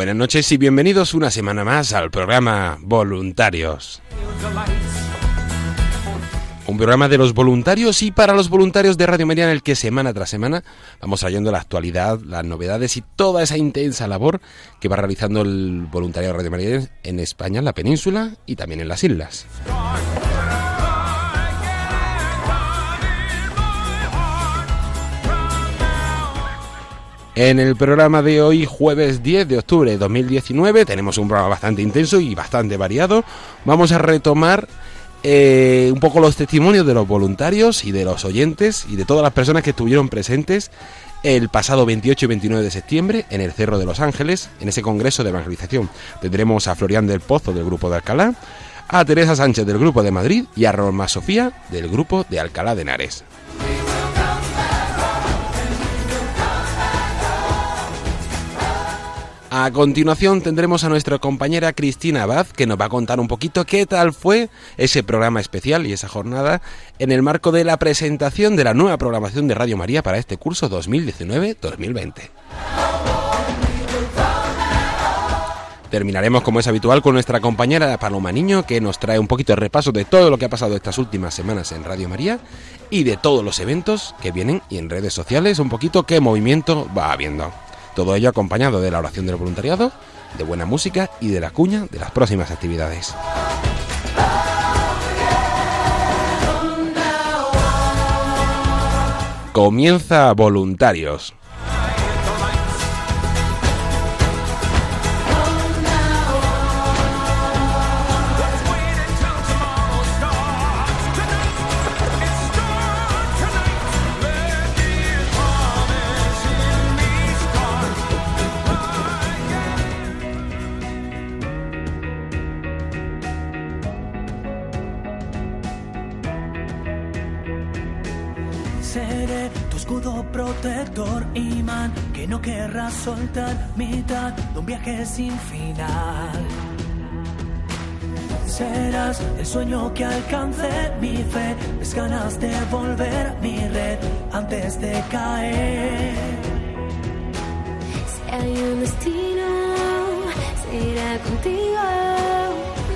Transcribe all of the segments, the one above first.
Buenas noches y bienvenidos una semana más al programa Voluntarios. Un programa de los voluntarios y para los voluntarios de Radio María en el que semana tras semana vamos trayendo la actualidad, las novedades y toda esa intensa labor que va realizando el voluntariado de Radio María en España, en la península y también en las islas. En el programa de hoy, jueves 10 de octubre de 2019, tenemos un programa bastante intenso y bastante variado. Vamos a retomar eh, un poco los testimonios de los voluntarios y de los oyentes y de todas las personas que estuvieron presentes el pasado 28 y 29 de septiembre en el Cerro de los Ángeles, en ese congreso de evangelización. Tendremos a Florian del Pozo del grupo de Alcalá, a Teresa Sánchez del grupo de Madrid y a Roma Sofía del grupo de Alcalá de Henares. A continuación tendremos a nuestra compañera Cristina Abad que nos va a contar un poquito qué tal fue ese programa especial y esa jornada en el marco de la presentación de la nueva programación de Radio María para este curso 2019-2020. Terminaremos como es habitual con nuestra compañera Paloma Niño que nos trae un poquito de repaso de todo lo que ha pasado estas últimas semanas en Radio María y de todos los eventos que vienen y en redes sociales un poquito qué movimiento va habiendo. Todo ello acompañado de la oración del voluntariado, de buena música y de la cuña de las próximas actividades. Comienza Voluntarios. Viaje sin final. Serás el sueño que alcance mi fe, mis ganas de volver mi red antes de caer. Si hay un destino, será contigo.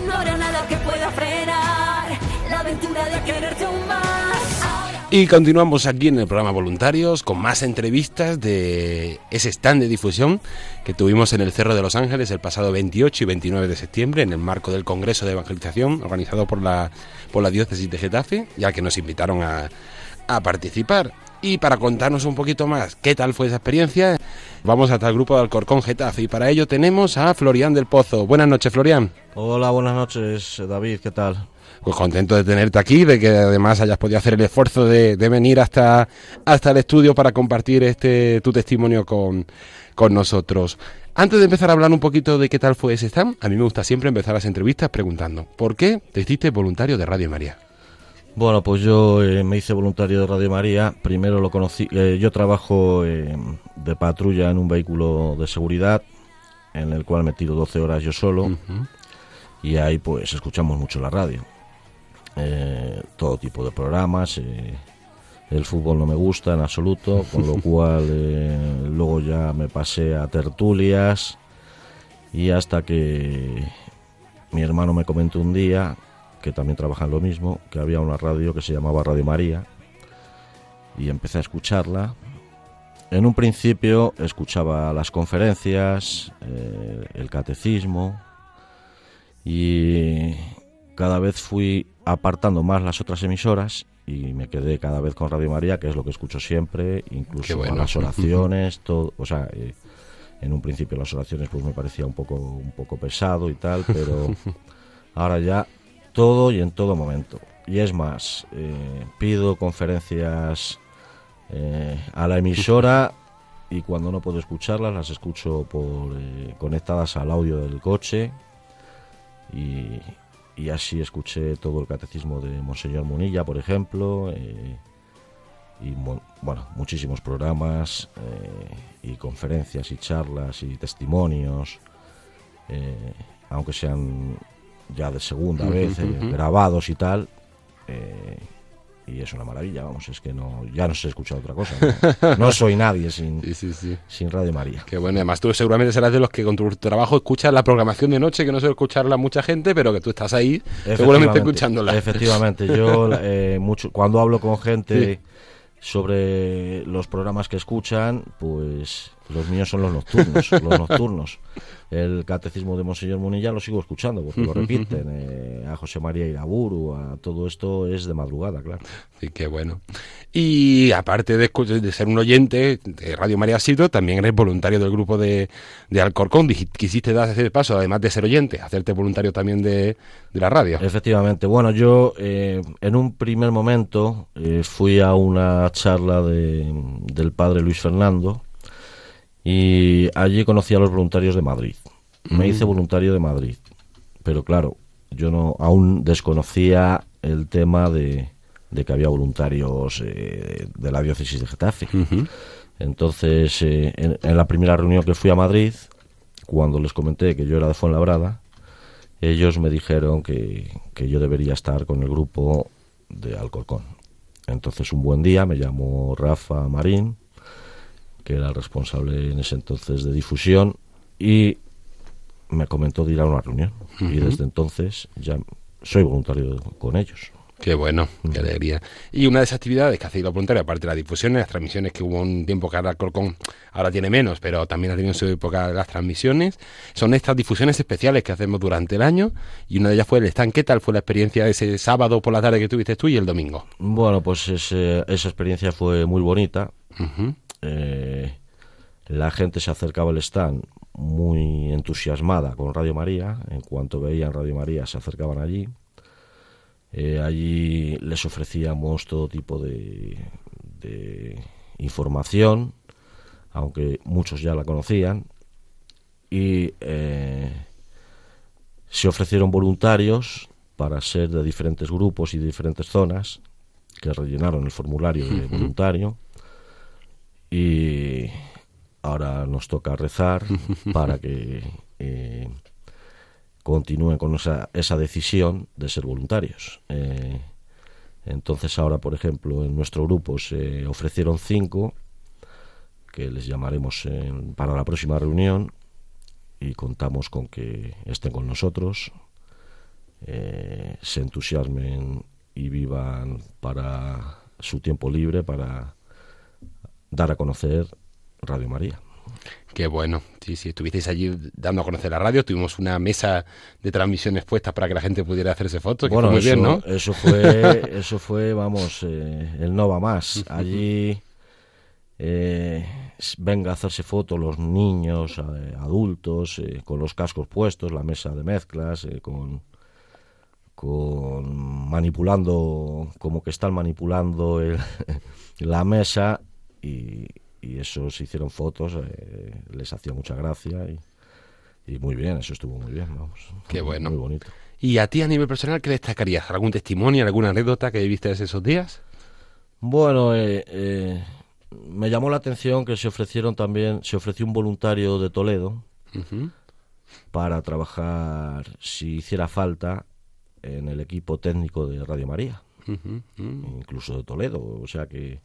No habrá nada que pueda frenar la aventura de quererte aún más. Ahora Y continuamos aquí en el programa Voluntarios con más entrevistas de ese stand de difusión que tuvimos en el Cerro de los Ángeles el pasado 28 y 29 de septiembre en el marco del Congreso de Evangelización organizado por la, por la Diócesis de Getafe, ya que nos invitaron a, a participar. Y para contarnos un poquito más qué tal fue esa experiencia, vamos hasta el grupo de Alcorcón Getafe y para ello tenemos a Florian del Pozo. Buenas noches, Florian. Hola, buenas noches, David, ¿qué tal? Pues contento de tenerte aquí, de que además hayas podido hacer el esfuerzo de, de venir hasta, hasta el estudio para compartir este tu testimonio con, con nosotros. Antes de empezar a hablar un poquito de qué tal fue ese stand, a mí me gusta siempre empezar las entrevistas preguntando, ¿por qué te hiciste voluntario de Radio María? Bueno, pues yo eh, me hice voluntario de Radio María. Primero lo conocí. eh, yo trabajo eh, de patrulla en un vehículo de seguridad, en el cual me tiro 12 horas yo solo. Y ahí pues escuchamos mucho la radio. Eh, todo tipo de programas. eh, el fútbol no me gusta en absoluto, con lo cual eh, luego ya me pasé a tertulias. Y hasta que mi hermano me comentó un día que también trabaja en lo mismo, que había una radio que se llamaba Radio María y empecé a escucharla. En un principio escuchaba las conferencias, eh, el catecismo y cada vez fui apartando más las otras emisoras y me quedé cada vez con Radio María, que es lo que escucho siempre, incluso bueno. las oraciones, todo, o sea, eh, en un principio las oraciones pues me parecía un poco un poco pesado y tal, pero ahora ya todo y en todo momento. Y es más, eh, pido conferencias eh, a la emisora y cuando no puedo escucharlas las escucho por eh, conectadas al audio del coche y, y así escuché todo el catecismo de Monseñor Munilla, por ejemplo, eh, y bueno, muchísimos programas eh, y conferencias y charlas y testimonios, eh, aunque sean ya de segunda vez, grabados y tal. Y es una maravilla, vamos, es que no ya no se escucha otra cosa. No, No soy nadie sin, Sí, sí, sí. sin Radio María. Qué bueno, además tú seguramente serás de los que con tu trabajo escuchas la programación de noche, que no suele escucharla mucha gente, pero que tú estás ahí seguramente escuchándola. Efectivamente, yo eh, mucho, cuando hablo con gente sobre los programas que escuchan, pues los míos son los nocturnos, los nocturnos. El catecismo de Monseñor Munilla lo sigo escuchando porque lo repiten. eh, a José María Iraburu, a todo esto es de madrugada, claro. Sí, qué bueno. Y aparte de, de ser un oyente de Radio María Sido, también eres voluntario del grupo de, de Alcorcón. Quisiste dar ese paso, además de ser oyente, hacerte voluntario también de, de la radio. Efectivamente. Bueno, yo eh, en un primer momento eh, fui a una charla de- del padre Luis Fernando y allí conocí a los voluntarios de Madrid. Me hice voluntario de Madrid, pero claro, yo no aún desconocía el tema de, de que había voluntarios eh, de la diócesis de Getafe. Entonces, eh, en, en la primera reunión que fui a Madrid, cuando les comenté que yo era de Fuenlabrada, ellos me dijeron que, que yo debería estar con el grupo de Alcorcón. Entonces un buen día me llamó Rafa Marín, que era el responsable en ese entonces de difusión, y me comentó de ir a una reunión. Y desde entonces ya soy voluntario con ellos. Qué bueno, qué alegría. Y una de esas actividades que hacéis los voluntarios, aparte de las difusiones, las transmisiones, que hubo un tiempo que ahora Alcorcón ahora tiene menos, pero también ha tenido en su época las transmisiones, son estas difusiones especiales que hacemos durante el año, y una de ellas fue el stand. ¿Qué tal fue la experiencia de ese sábado por la tarde que tuviste tú y el domingo? Bueno, pues ese- esa experiencia fue muy bonita. Ujú. Eh, la gente se acercaba al stand muy entusiasmada con Radio María. En cuanto veían Radio María, se acercaban allí. Eh, allí les ofrecíamos todo tipo de, de información, aunque muchos ya la conocían. Y eh, se ofrecieron voluntarios para ser de diferentes grupos y de diferentes zonas que rellenaron el formulario de voluntario y ahora nos toca rezar para que eh, continúen con esa, esa decisión de ser voluntarios. Eh, entonces ahora, por ejemplo, en nuestro grupo se ofrecieron cinco que les llamaremos en- para la próxima reunión y contamos con que estén con nosotros, eh, se entusiasmen y vivan para su tiempo libre, para dar a conocer Radio María. Qué bueno. Sí, sí, estuvisteis allí dando a conocer la radio. Tuvimos una mesa de transmisiones puestas para que la gente pudiera hacerse fotos. Que fue muy eso, bien, ¿no? eso fue, eso fue, vamos, eh, el no va más. Allí eh, venga a hacerse fotos los niños, eh, adultos, con los cascos puestos, la mesa de mezclas, con, con manipulando, como que están manipulando el- la mesa y, y esos hicieron fotos, eh, les hacía mucha gracia y, y muy bien, eso estuvo muy bien, vamos. Qué bueno. Muy bonito. ¿Y a ti a nivel personal qué destacarías? ¿Algún testimonio, alguna anécdota que viste esos días? Bueno, eh, eh, me llamó la atención que se ofrecieron también, se ofreció un voluntario de Toledo para trabajar, si hiciera falta, en el equipo técnico de Radio María, incluso de Toledo, o sea que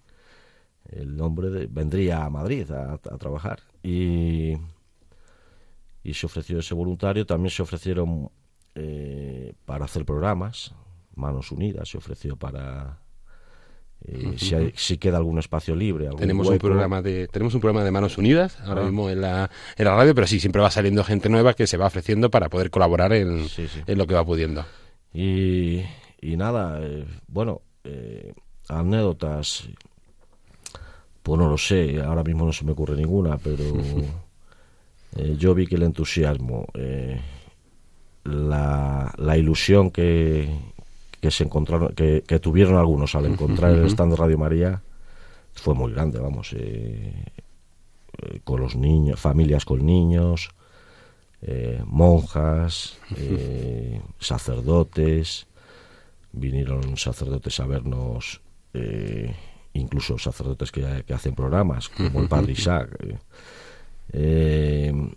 el hombre de- vendría a Madrid a, a trabajar. Y, y se ofreció ese voluntario, también se ofrecieron eh, para hacer programas, Manos Unidas se ofreció para... eh, si, hay- si queda algún espacio libre, algún Tenemos un programa de tenemos un programa de Manos Unidas ahora Ah. mismo en la, en la radio, pero sí siempre va saliendo gente nueva que se va ofreciendo para poder colaborar en, Sí, sí. en lo que va pudiendo. Y, y nada, eh, bueno, eh, anécdotas, pues no lo sé, ahora mismo no se me ocurre ninguna, pero eh, yo vi que el entusiasmo, eh, la, la ilusión que, que se encontraron, que, que tuvieron algunos al encontrar el stand de Radio María fue muy grande, vamos, eh, con los niños, familias con niños, monjas, sacerdotes, vinieron sacerdotes a vernos, eh, incluso sacerdotes que, que hacen programas, como el padre Isaac. eh. Eh,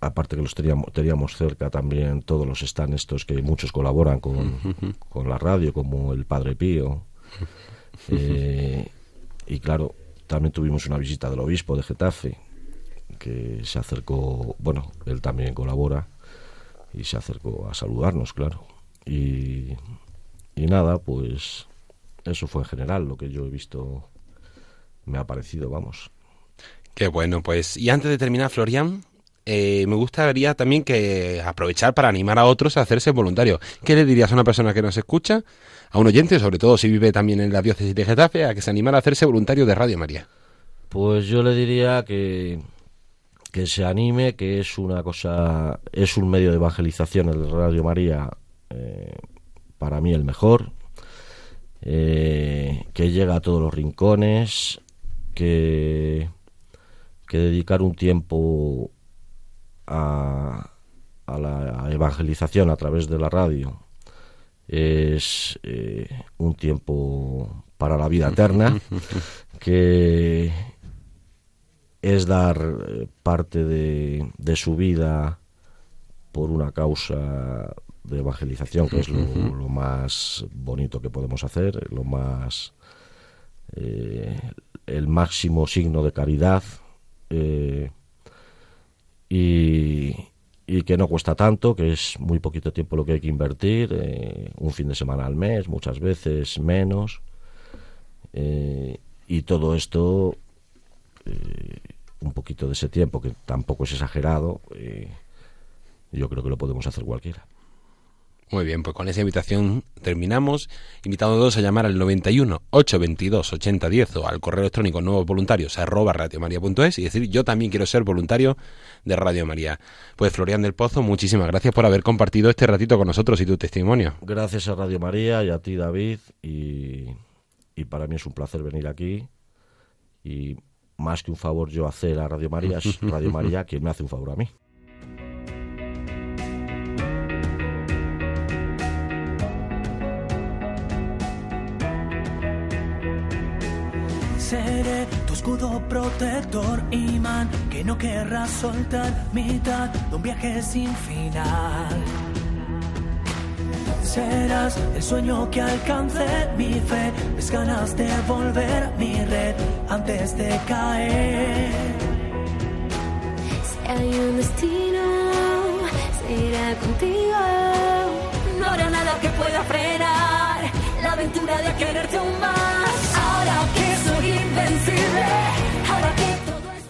aparte que los teníamos, teníamos cerca también todos los están estos que muchos colaboran con, con la radio, como el Padre Pío. Eh, y claro, también tuvimos una visita del obispo de Getafe, que se acercó, bueno, él también colabora, y se acercó a saludarnos, claro. Y, y nada, pues eso fue en general lo que yo he visto, me ha parecido, vamos. Qué bueno, pues y antes de terminar, Florian, eh, me gustaría también que aprovechar para animar a otros a hacerse voluntarios. ¿Qué le dirías a una persona que nos escucha, a un oyente, sobre todo si vive también en la diócesis de Getafe, a que se animara a hacerse voluntario de Radio María? Pues yo le diría que, que se anime, que es una cosa, es un medio de evangelización el Radio María, eh, para mí el mejor, eh, que llega a todos los rincones, que, que dedicar un tiempo a, a la evangelización a través de la radio es eh, un tiempo para la vida eterna, que es dar eh, parte de, de su vida por una causa de evangelización, que es lo, lo más bonito que podemos hacer, lo más eh, el máximo signo de caridad eh, y, y que no cuesta tanto, que es muy poquito tiempo lo que hay que invertir, eh, un fin de semana al mes, muchas veces menos, y todo esto, un poquito de ese tiempo, que tampoco es exagerado, yo creo que lo podemos hacer cualquiera. Muy bien, pues con esa invitación terminamos, todos a llamar al 91 822 8010 o al correo electrónico nuevos voluntarios arroba radiomaria.es y decir yo también quiero ser voluntario de Radio María. Pues Florian del Pozo, muchísimas gracias por haber compartido este ratito con nosotros y tu testimonio. Gracias a Radio María y a ti, David, y, y para mí es un placer venir aquí. Y más que un favor yo hacer a Radio María, es Radio María quien me hace un favor a mí. Tu escudo protector, imán, que no querrás soltar, mitad de un viaje sin final. Serás el sueño que alcance mi fe, mis ganas de volver mi red antes de caer. Si hay un destino, será contigo. No habrá nada que pueda frenar la aventura de quererte aún más.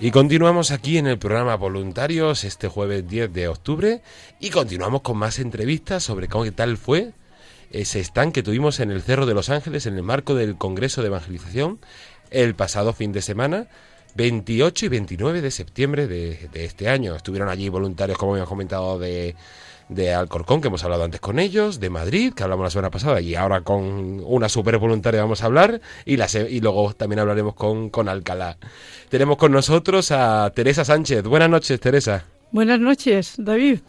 Y continuamos aquí en el programa Voluntarios este jueves 10 de octubre y continuamos con más entrevistas sobre cómo tal fue ese stand que tuvimos en el Cerro de los Ángeles en el marco del Congreso de Evangelización el pasado fin de semana 28 y 29 de septiembre de, de este año. Estuvieron allí voluntarios, como hemos comentado, de, de Alcorcón, que hemos hablado antes con ellos, de Madrid, que hablamos la semana pasada, y ahora con una super voluntaria vamos a hablar, y, la y luego también hablaremos con, con Alcalá. Tenemos con nosotros a Teresa Sánchez. Buenas noches, Teresa. Buenas noches, David.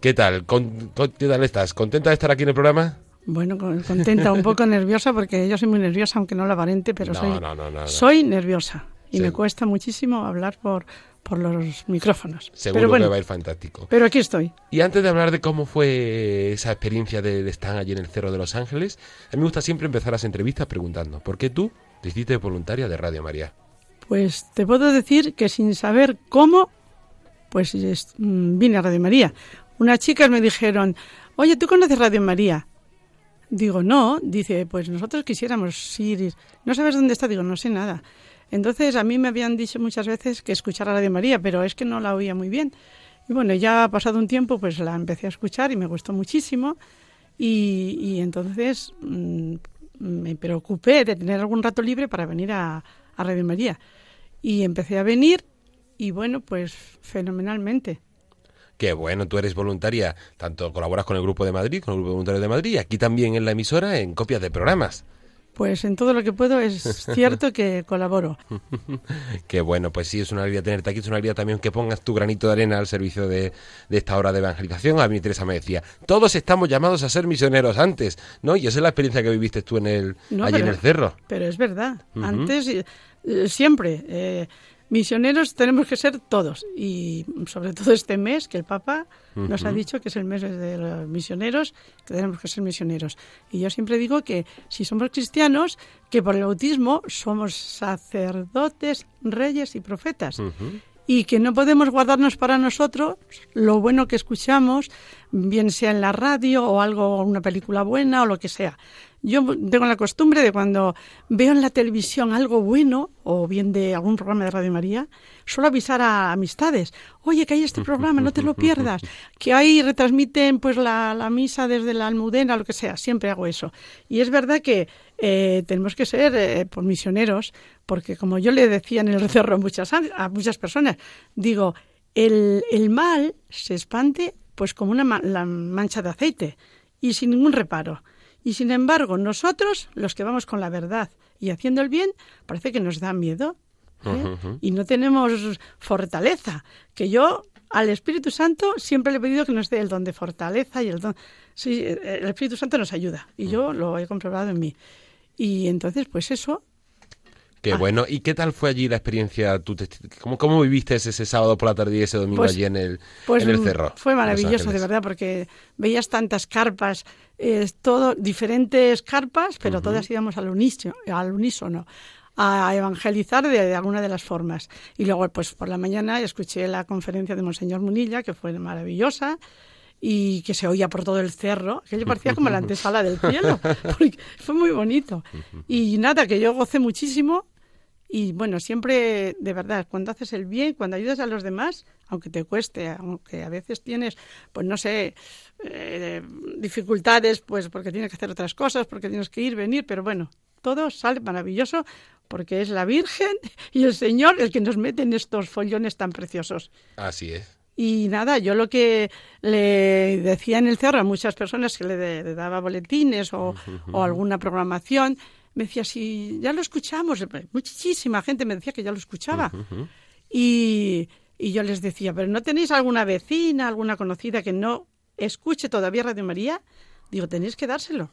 ¿Qué tal? Con- con- ¿Qué tal estás? ¿Contenta de estar aquí en el programa? Bueno, con- contenta, un poco nerviosa porque yo soy muy nerviosa, aunque no lo aparente, pero No, soy, no, no, no, no. soy nerviosa y Sí. me cuesta muchísimo hablar por, por los micrófonos. Seguro pero bueno, que va a ir fantástico. pero aquí estoy. Y antes de hablar de cómo fue esa experiencia de, de estar allí en el Cerro de Los Ángeles, a mí me gusta siempre empezar las entrevistas preguntando, ¿por qué tú te hiciste voluntaria de Radio María? Pues te puedo decir que sin saber cómo, pues es- mm, vine a Radio María. Unas chicas me dijeron, oye, ¿tú conoces Radio María? Digo, no. Dice, pues nosotros quisiéramos ir. ¿No sabes dónde está? Digo, no sé nada. Entonces a mí me habían dicho muchas veces que escuchara Radio María, pero es que no la oía muy bien. Y bueno, ya ha pasado un tiempo, pues la empecé a escuchar y me gustó muchísimo. Y, entonces mm, me preocupé de tener algún rato libre para venir a, a Radio María. Y empecé a venir y bueno, pues fenomenalmente. Qué bueno, tú eres voluntaria, tanto colaboras con el Grupo de Madrid, con el Grupo de Voluntarios de Madrid, y aquí también en la emisora en copias de programas. Pues en todo lo que puedo es cierto que colaboro. Qué bueno, pues sí, es una alegría tenerte aquí, es una alegría también que pongas tu granito de arena al servicio de, de esta hora de evangelización. A mí Teresa me decía, todos estamos llamados a ser misioneros antes, ¿no? Y esa es la experiencia que viviste tú en el, No, allí en el cerro. Pero es verdad. Antes, eh, siempre, eh, misioneros tenemos que ser todos. Y sobre todo este mes, que el Papa nos ha dicho que es el mes de los misioneros, que tenemos que ser misioneros. Y yo siempre digo que si somos cristianos, que por el bautismo somos sacerdotes, reyes y profetas. Y que no podemos guardarnos para nosotros lo bueno que escuchamos, bien sea en la radio o algo, una película buena o lo que sea. Yo tengo la costumbre de cuando veo en la televisión algo bueno, o bien de algún programa de Radio María, suelo avisar a amistades, oye, que hay este programa, no te lo pierdas, que ahí retransmiten pues la, la misa desde la almudena, lo que sea, siempre hago eso. Y es verdad que eh, tenemos que ser eh, por misioneros, porque como yo le decía en el cerro a muchas, a muchas personas, digo, el, el mal se expande pues como una ma- la mancha de aceite y sin ningún reparo. Y sin embargo, nosotros, los que vamos con la verdad y haciendo el bien, parece que nos da miedo. ¿eh? Y no tenemos fortaleza. Que yo al Espíritu Santo siempre le he pedido que nos dé el don de fortaleza y el don. Sí, el Espíritu Santo nos ayuda. Y yo lo he comprobado en mí. Y entonces, pues eso, Qué Ah. bueno. ¿Y qué tal fue allí la experiencia? ¿Tú te- ¿Cómo, ¿Cómo viviste ese, ese sábado por la tarde y ese domingo Pues- allí en el, Pues en el cerro? Fue maravilloso, de verdad, porque veías tantas carpas, eh, todo, diferentes carpas, pero todas íbamos al unísono, al unísono a evangelizar de, de alguna de las formas. Y luego, pues por la mañana escuché la conferencia de Monseñor Munilla, que fue maravillosa y que se oía por todo el cerro, aquello parecía como la antesala del cielo, porque fue muy bonito. Y nada, que yo gocé muchísimo y bueno, siempre, de verdad, cuando haces el bien, cuando ayudas a los demás, aunque te cueste, aunque a veces tienes, pues no sé, eh, dificultades, pues porque tienes que hacer otras cosas, porque tienes que ir, venir, pero bueno, todo sale maravilloso porque es la Virgen y el Señor el que nos mete en estos follones tan preciosos. Así es. Y nada, yo lo que le decía en el cerro a muchas personas que le, de- le daba boletines o, o alguna programación, me decía, si ya lo escuchamos, muchísima gente me decía que ya lo escuchaba. y, y yo les decía, pero ¿no tenéis alguna vecina, alguna conocida que no escuche todavía Radio María? Digo, tenéis que dárselo.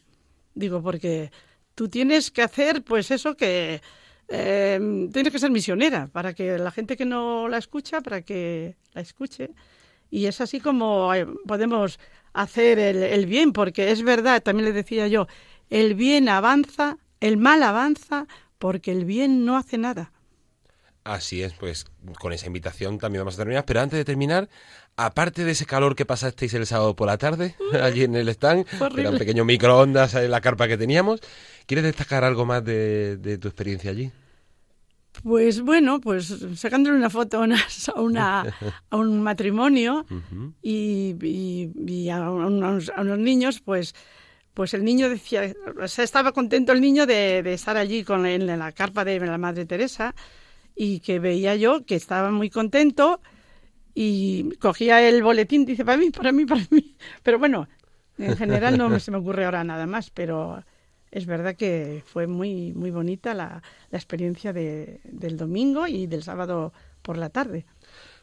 Digo, porque tú tienes que hacer, pues eso que eh, tienes que ser misionera para que la gente que no la escucha, para que la escuche. Y es así como eh, podemos hacer el, el bien, porque es verdad, también le decía yo, el bien avanza, el mal avanza, porque el bien no hace nada. Así es, pues con esa invitación también vamos a terminar. Pero antes de terminar, aparte de ese calor que pasasteis el sábado por la tarde, allí en el stand, era un pequeño microondas en la carpa que teníamos, ¿quieres destacar algo más de, de tu experiencia allí? Pues bueno, pues sacándole una foto a, una- a una- a un matrimonio y, y- y a, unos, a unos niños, pues, pues el niño decía, o sea, estaba contento el niño de, estar allí con en la carpa de la Madre Teresa y que veía yo que estaba muy contento y cogía el boletín, dice, para mí, para mí, para mí. Pero bueno, en general no se me ocurre ahora nada más, pero es verdad que fue muy, muy bonita la, la experiencia de, del domingo y del sábado por la tarde.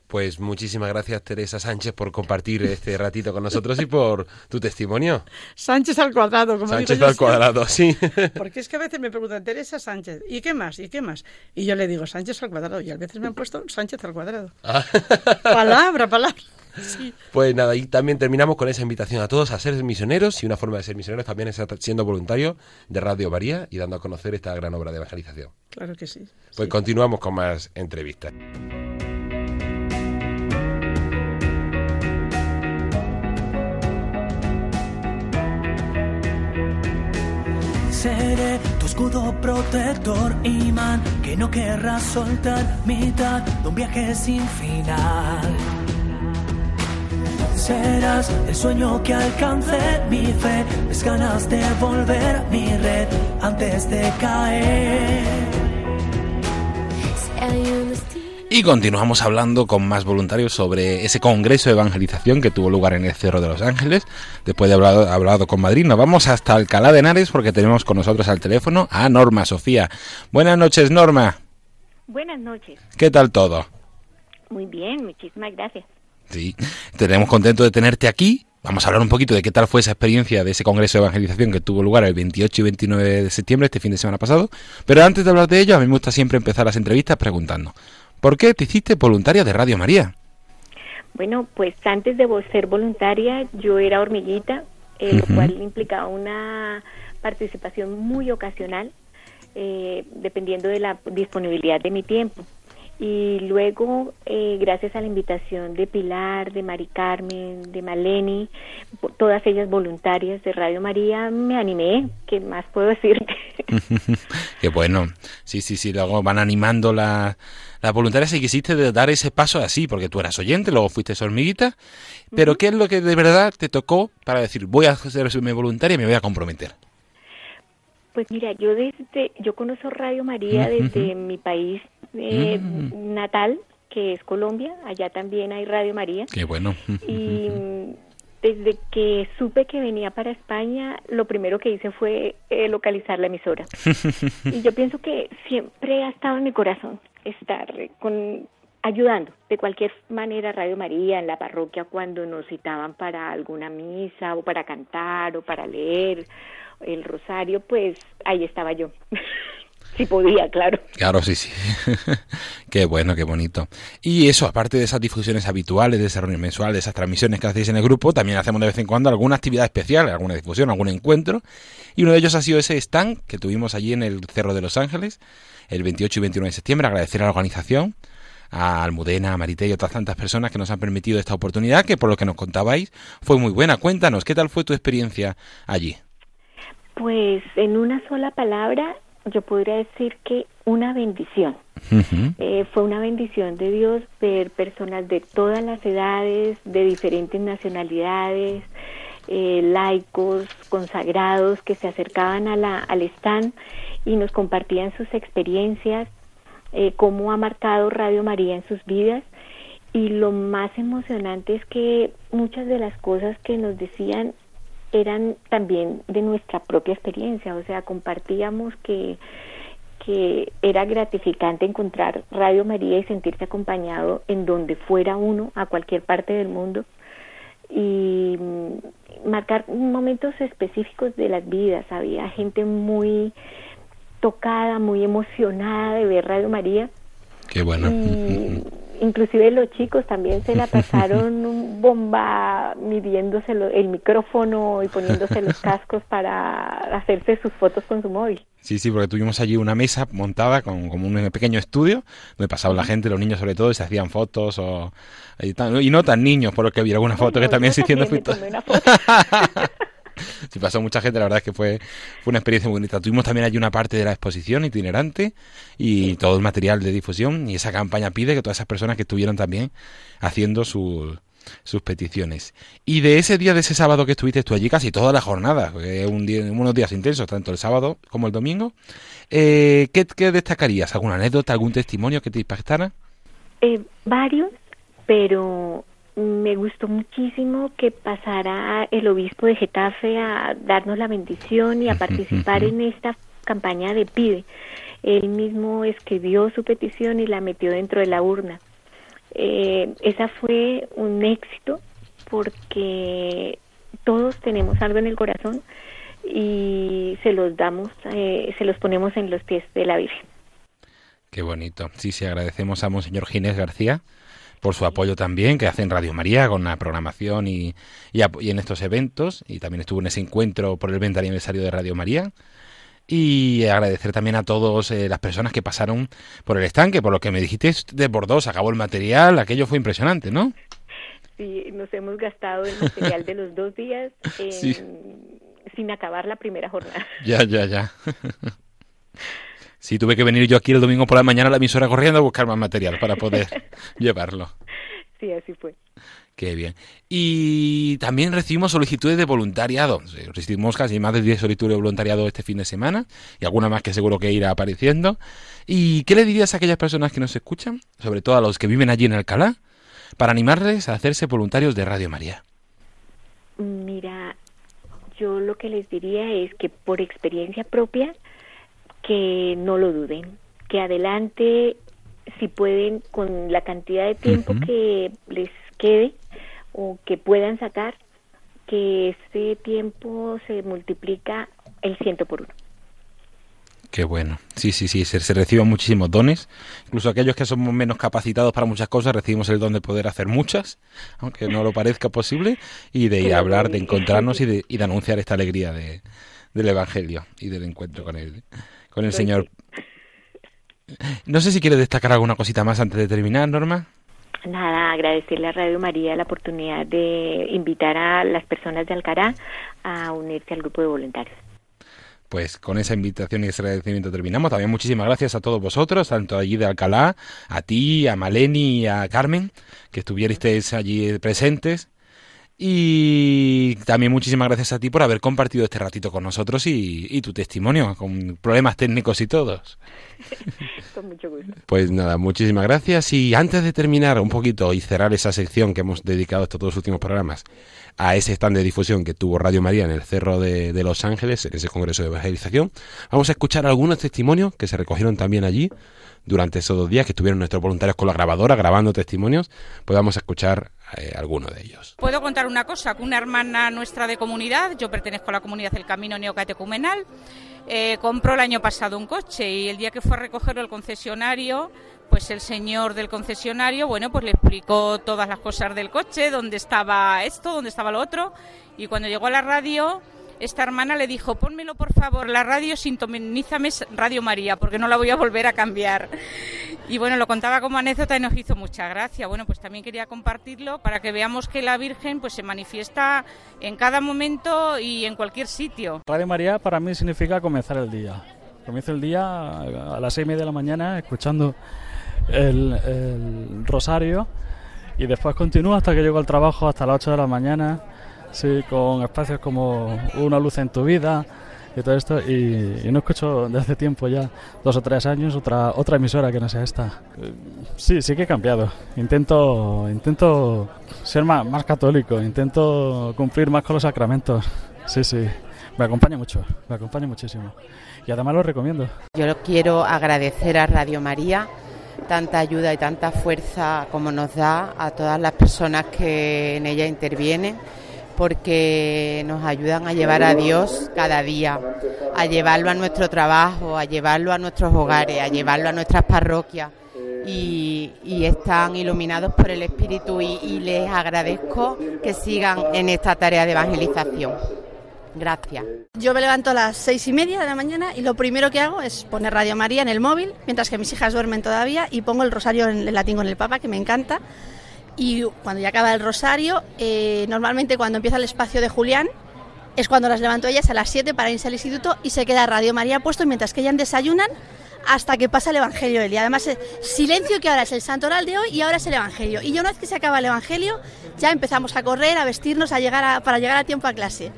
Pues muchísimas gracias Teresa Sánchez por compartir este ratito con nosotros y por tu testimonio. Sánchez al cuadrado, como Sánchez digo yo al cuadrado, sí. Porque es que a veces me preguntan, Teresa Sánchez, ¿y qué más? ¿Y qué más? Y yo le digo, Sánchez al cuadrado. Y a veces me han puesto Sánchez al cuadrado. Ah. palabra, palabra. Sí. Pues nada, y también terminamos con esa invitación a todos a ser misioneros y una forma de ser misioneros también es siendo voluntario de Radio María y dando a conocer esta gran obra de evangelización. Claro que sí. Pues sí. continuamos con más entrevistas. Seré tu escudo protector, imán, que no querrás soltar mitad de un viaje sin final. Serás el sueño que alcance mi fe, mis ganas de volver mi red antes de caer. Si un. Y continuamos hablando con más voluntarios sobre ese congreso de evangelización que tuvo lugar en el Cerro de los Ángeles. Después de haber hablado, con Madrid, nos vamos hasta Alcalá de Henares porque tenemos con nosotros al teléfono a Norma Sofía. Buenas noches, Norma. Buenas noches. ¿Qué tal todo? Muy bien, muchísimas gracias. Sí, tenemos contento de tenerte aquí. Vamos a hablar un poquito de qué tal fue esa experiencia de ese congreso de evangelización que tuvo lugar el 28 y 29 de septiembre, este fin de semana pasado. Pero antes de hablar de ello, a mí me gusta siempre empezar las entrevistas preguntando, ¿por qué te hiciste voluntaria de Radio María? Bueno, pues antes de ser voluntaria yo era hormiguita, eh, lo cual implicaba una participación muy ocasional, eh, dependiendo de la disponibilidad de mi tiempo. Y luego, eh, gracias a la invitación de Pilar, de Mari Carmen, de Maleni, todas ellas voluntarias de Radio María, me animé. ¿Qué más puedo decir? Qué bueno. Sí, sí, sí, luego van animando la- las voluntarias y quisiste de dar ese paso así, porque tú eras oyente, luego fuiste hormiguita. Pero ¿qué es lo que de verdad te tocó para decir, voy a serme voluntaria y me voy a comprometer? Pues mira, yo desde, yo conozco Radio María desde mi país eh, Mm. natal, que es Colombia, allá también hay Radio María. Qué bueno. Y desde que supe que venía para España, lo primero que hice fue eh, localizar la emisora. y yo pienso que siempre ha estado en mi corazón estar con ayudando de cualquier manera Radio María en la parroquia cuando nos citaban para alguna misa o para cantar o para leer el rosario, pues ahí estaba yo. si podía, claro. Claro, sí, sí. qué bueno, qué bonito. Y eso, aparte de esas difusiones habituales, de esa reunión mensual, de esas transmisiones que hacéis en el grupo, también hacemos de vez en cuando alguna actividad especial, alguna difusión, algún encuentro. Y uno de ellos ha sido ese stand que tuvimos allí en el Cerro de los Ángeles, el 28 y 29 de septiembre. Agradecer a la organización, a Almudena, a Marité y otras tantas personas que nos han permitido esta oportunidad, que por lo que nos contabais fue muy buena. Cuéntanos, ¿qué tal fue tu experiencia allí? Pues en una sola palabra, yo podría decir que una bendición. Eh, fue una bendición de Dios ver personas de todas las edades, de diferentes nacionalidades, eh, laicos, consagrados, que se acercaban a la, al stand y nos compartían sus experiencias, eh, cómo ha marcado Radio María en sus vidas. Y lo más emocionante es que muchas de las cosas que nos decían eran también de nuestra propia experiencia, o sea, compartíamos que, que era gratificante encontrar Radio María y sentirse acompañado en donde fuera uno, a cualquier parte del mundo, y marcar momentos específicos de las vidas. Había gente muy tocada, muy emocionada de ver Radio María. Qué bueno. Y inclusive los chicos también se la pasaron bomba midiéndose el micrófono y poniéndose los cascos para hacerse sus fotos con su móvil. Sí, sí, porque tuvimos allí una mesa montada con como un pequeño estudio donde pasaba la gente, los niños sobre todo, y se hacían fotos o y, tan- y no tan niños, por lo que vi alguna foto que también se hicieron fotos. Sí, pasó mucha gente, la verdad es que fue, fue una experiencia muy bonita. Tuvimos también allí una parte de la exposición itinerante y todo el material de difusión y esa campaña pide que todas esas personas que estuvieron también haciendo su- sus peticiones. Y de ese día, de ese sábado que estuviste tú allí, casi toda la jornada, un día, unos días intensos, tanto el sábado como el domingo, eh, ¿qué, qué destacarías? ¿Alguna anécdota, algún testimonio que te impactara? Eh, varios, pero me gustó muchísimo que pasara el obispo de Getafe a darnos la bendición y a participar en esta campaña de PIDE. Él mismo escribió su petición y la metió dentro de la urna. Eh, esa fue un éxito porque todos tenemos algo en el corazón y se los damos, eh, se los ponemos en los pies de la Virgen. Qué bonito. Sí, sí, agradecemos a Monseñor Ginés García por su apoyo también, que hace en Radio María con la programación y, y, en estos eventos. Y también estuvo en ese encuentro por el 20 aniversario de Radio María. Y agradecer también a todas eh, las personas que pasaron por el estanque, por lo que me dijiste de por dos, acabó el material, aquello fue impresionante, ¿no? Sí, nos hemos gastado el material de los dos días sin acabar la primera jornada. Ya, ya, ya. Sí, tuve que venir yo aquí el domingo por la mañana a la emisora corriendo a buscar más material para poder llevarlo. Sí, así fue. Qué bien. Y también recibimos solicitudes de voluntariado. Recibimos casi más de 10 solicitudes de voluntariado este fin de semana y alguna más que seguro que irá apareciendo. ¿Y qué le dirías a aquellas personas que nos escuchan, sobre todo a los que viven allí en Alcalá, para animarles a hacerse voluntarios de Radio María? Mira, yo lo que les diría es que por experiencia propia que no lo duden, que adelante si pueden con la cantidad de tiempo que les quede o que puedan sacar, que ese tiempo se multiplica el ciento por uno. Qué bueno. Sí, sí, sí, se, reciben muchísimos dones. Incluso aquellos que somos menos capacitados para muchas cosas, recibimos el don de poder hacer muchas, aunque no lo parezca posible, y de ir a hablar, de encontrarnos y de, y de anunciar esta alegría de, del Evangelio y del encuentro con él con el Señor. No sé si quiere destacar alguna cosita más antes de terminar, Norma. Nada, agradecerle a Radio María la oportunidad de invitar a las personas de Alcará a unirse al grupo de voluntarios. Pues con esa invitación y ese agradecimiento terminamos. También muchísimas gracias a todos vosotros, tanto allí de Alcalá, a ti, a Maleni y a Carmen, que estuvierais allí presentes y también muchísimas gracias a ti por haber compartido este ratito con nosotros y, tu testimonio, con problemas técnicos y todos. con mucho gusto. Pues nada, muchísimas gracias. Y antes de terminar un poquito y cerrar esa sección que hemos dedicado estos dos últimos programas a ese stand de difusión que tuvo Radio María en el Cerro de, de Los Ángeles, en ese congreso de evangelización, vamos a escuchar algunos testimonios que se recogieron también allí durante esos dos días que estuvieron nuestros voluntarios con la grabadora grabando testimonios, pues vamos a escuchar eh, alguno de ellos. Puedo contar una cosa, una hermana nuestra de comunidad, yo pertenezco a la comunidad del Camino Neocatecumenal, eh, compró el año pasado un coche y el día que fue a recogerlo el concesionario, pues el señor del concesionario, bueno, pues le explicó todas las cosas del coche, dónde estaba esto, dónde estaba lo otro, y cuando llegó a la radio esta hermana le dijo, pónmelo por favor, la radio, sintonízame Radio María, porque no la voy a volver a cambiar. Y bueno, lo contaba como anécdota y nos hizo mucha gracia. Bueno, pues también quería compartirlo para que veamos que la Virgen pues se manifiesta en cada momento y en cualquier sitio. Radio María para mí significa comenzar el día. Comienzo el día a las seis y media de la mañana escuchando el, rosario y después continúo hasta que llego al trabajo hasta las 8 de la mañana sí, con espacios como Una luz en tu vida y todo esto. Y, no escucho desde hace tiempo ya, dos o tres años, otra, otra emisora que no sea esta. Sí, sí que he cambiado. Intento, intento ser más, más católico, intento cumplir más con los sacramentos. Sí, sí. Me acompaña mucho, me acompaña muchísimo. Y además lo recomiendo. Yo quiero agradecer a Radio María tanta ayuda y tanta fuerza como nos da a todas las personas que en ella intervienen porque nos ayudan a llevar a Dios cada día, a llevarlo a nuestro trabajo, a llevarlo a nuestros hogares, a llevarlo a nuestras parroquias. Y, están iluminados por el Espíritu y, les agradezco que sigan en esta tarea de evangelización. Gracias. Yo me levanto a las seis y media de la mañana y lo primero que hago es poner Radio María en el móvil, mientras que mis hijas duermen todavía, y pongo el rosario en el latín con el Papa, que me encanta y cuando ya acaba el rosario, eh, normalmente cuando empieza el espacio de Julián, es cuando las levanto ellas a las 7 para irse al instituto y se queda Radio María puesto mientras que ellas desayunan hasta que pasa el Evangelio del día. Además, eh, silencio que ahora es el santo oral de hoy y ahora es el Evangelio. Y ya una vez que se acaba el Evangelio, ya empezamos a correr, a vestirnos, a llegar para llegar a tiempo a clase.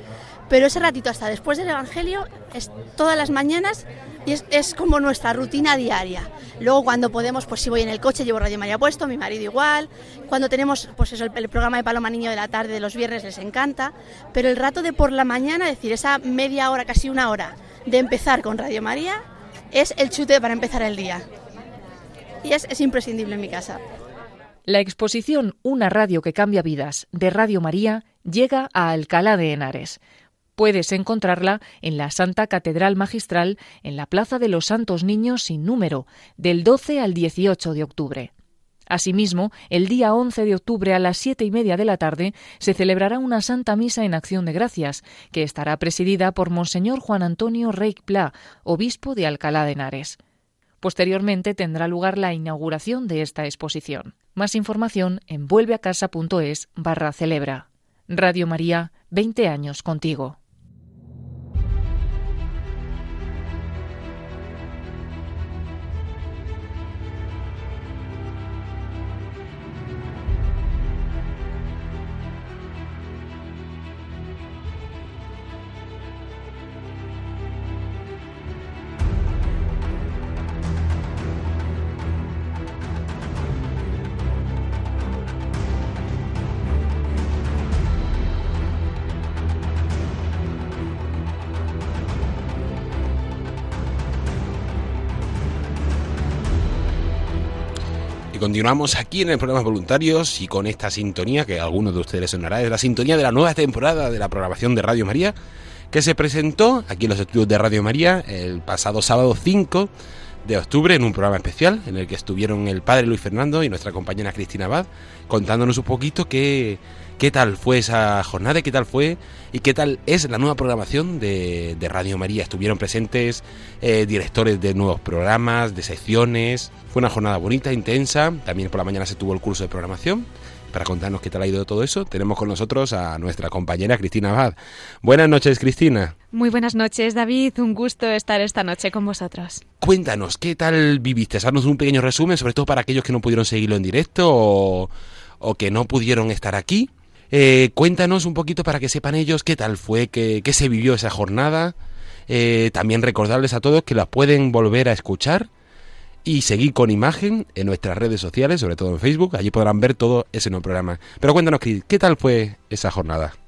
pero ese ratito hasta después del Evangelio es todas las mañanas y es, es, como nuestra rutina diaria. Luego cuando podemos, pues si voy en el coche llevo Radio María puesto, mi marido igual. Cuando tenemos pues eso, el, el, programa de Paloma Niño de la tarde de los viernes les encanta. Pero el rato de por la mañana, es decir, esa media hora, casi una hora de empezar con Radio María, es el chute para empezar el día. Y es, es imprescindible en mi casa. La exposición Una radio que cambia vidas de Radio María llega a Alcalá de Henares. Puedes encontrarla en la Santa Catedral Magistral en la Plaza de los Santos Niños sin número, del 12 al 18 de octubre. Asimismo, el día 11 de octubre a las siete y media de la tarde se celebrará una Santa Misa en Acción de Gracias, que estará presidida por Monseñor Juan Antonio Reich Pla, obispo de Alcalá de Henares. Posteriormente tendrá lugar la inauguración de esta exposición. Más información en vuelveacasa.es barra celebra. Radio María, 20 años contigo. Continuamos aquí en el programa Voluntarios y con esta sintonía que algunos de ustedes sonará, es la sintonía de la nueva temporada de la programación de Radio María, que se presentó aquí en los estudios de Radio María el pasado sábado 5 de octubre en un programa especial en el que estuvieron el padre Luis Fernando y nuestra compañera Cristina Abad contándonos un poquito qué, qué tal fue esa jornada, qué tal fue y qué tal es la nueva programación de, de Radio María. Estuvieron presentes eh, directores de nuevos programas, de secciones. Fue una jornada bonita, intensa. También por la mañana se tuvo el curso de programación. Para contarnos qué tal ha ido todo eso, tenemos con nosotros a nuestra compañera Cristina Abad. Buenas noches, Cristina. Muy buenas noches, David. Un gusto estar esta noche con vosotros. Cuéntanos, ¿qué tal viviste? Haznos un pequeño resumen, sobre todo para aquellos que no pudieron seguirlo en directo o, o que no pudieron estar aquí. Eh, cuéntanos un poquito para que sepan ellos qué tal fue, qué, se vivió esa jornada. Eh, también recordarles a todos que la pueden volver a escuchar y seguir con imagen en nuestras redes sociales, sobre todo en Facebook. Allí podrán ver todo ese nuevo programa. Pero cuéntanos, ¿qué tal fue esa jornada?